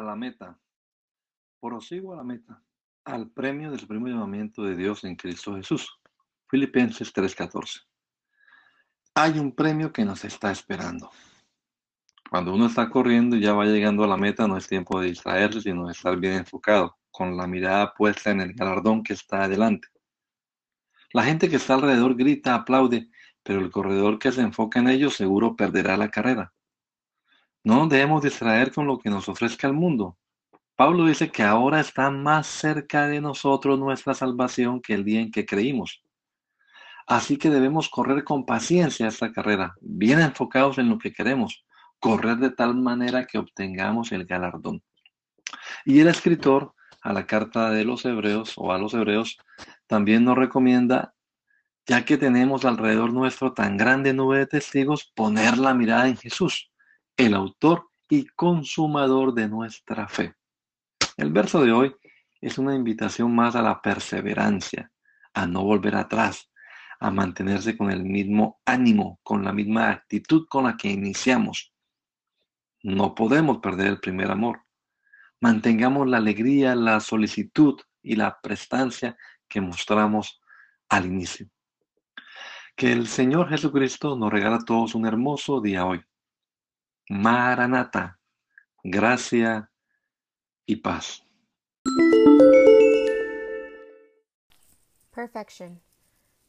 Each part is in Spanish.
La meta. Prosigo a la meta, al premio del supremo llamamiento de Dios en Cristo Jesús. Filipenses 3:14. Hay un premio que nos está esperando. Cuando uno está corriendo y ya va llegando a la meta, no es tiempo de distraerse, sino de estar bien enfocado, con la mirada puesta en el galardón que está adelante. La gente que está alrededor grita, aplaude, pero el corredor que se enfoca en ellos seguro perderá la carrera. No nos debemos distraer con lo que nos ofrezca el mundo. Pablo dice que ahora está más cerca de nosotros nuestra salvación que el día en que creímos. Así que debemos correr con paciencia esta carrera, bien enfocados en lo que queremos, correr de tal manera que obtengamos el galardón. Y el escritor a la carta de los hebreos o a los hebreos también nos recomienda, ya que tenemos alrededor nuestro tan grande nube de testigos, poner la mirada en Jesús el autor y consumador de nuestra fe. El verso de hoy es una invitación más a la perseverancia, a no volver atrás, a mantenerse con el mismo ánimo, con la misma actitud con la que iniciamos. No podemos perder el primer amor. Mantengamos la alegría, la solicitud y la prestancia que mostramos al inicio. Que el Señor Jesucristo nos regala a todos un hermoso día hoy. Maranata, gracia y paz. Perfection.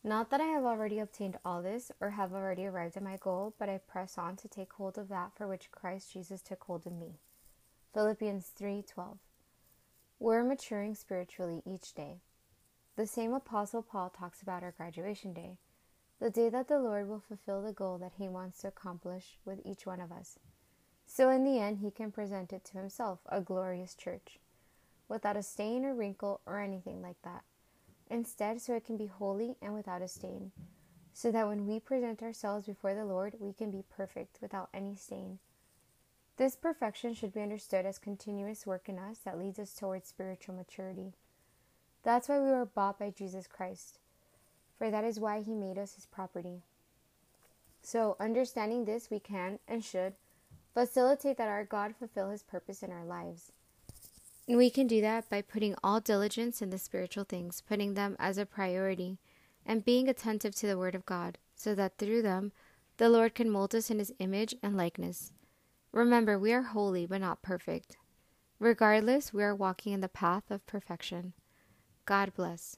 Not that I have already obtained all this or have already arrived at my goal, but I press on to take hold of that for which Christ Jesus took hold of me. Philippians 3:12. We're maturing spiritually each day. The same apostle Paul talks about our graduation day, the day that the Lord will fulfill the goal that he wants to accomplish with each one of us. So in the end, he can present it to himself, a glorious church, without a stain or wrinkle or anything like that. Instead, so it can be holy and without a stain, so that when we present ourselves before the Lord, we can be perfect without any stain. This perfection should be understood as continuous work in us that leads us towards spiritual maturity. That's why we were bought by Jesus Christ, for that is why he made us his property. So, understanding this, we can and should Facilitate that our God fulfill his purpose in our lives. And we can do that by putting all diligence in the spiritual things, putting them as a priority, and being attentive to the Word of God, so that through them the Lord can mold us in his image and likeness. Remember, we are holy but not perfect. Regardless, we are walking in the path of perfection. God bless.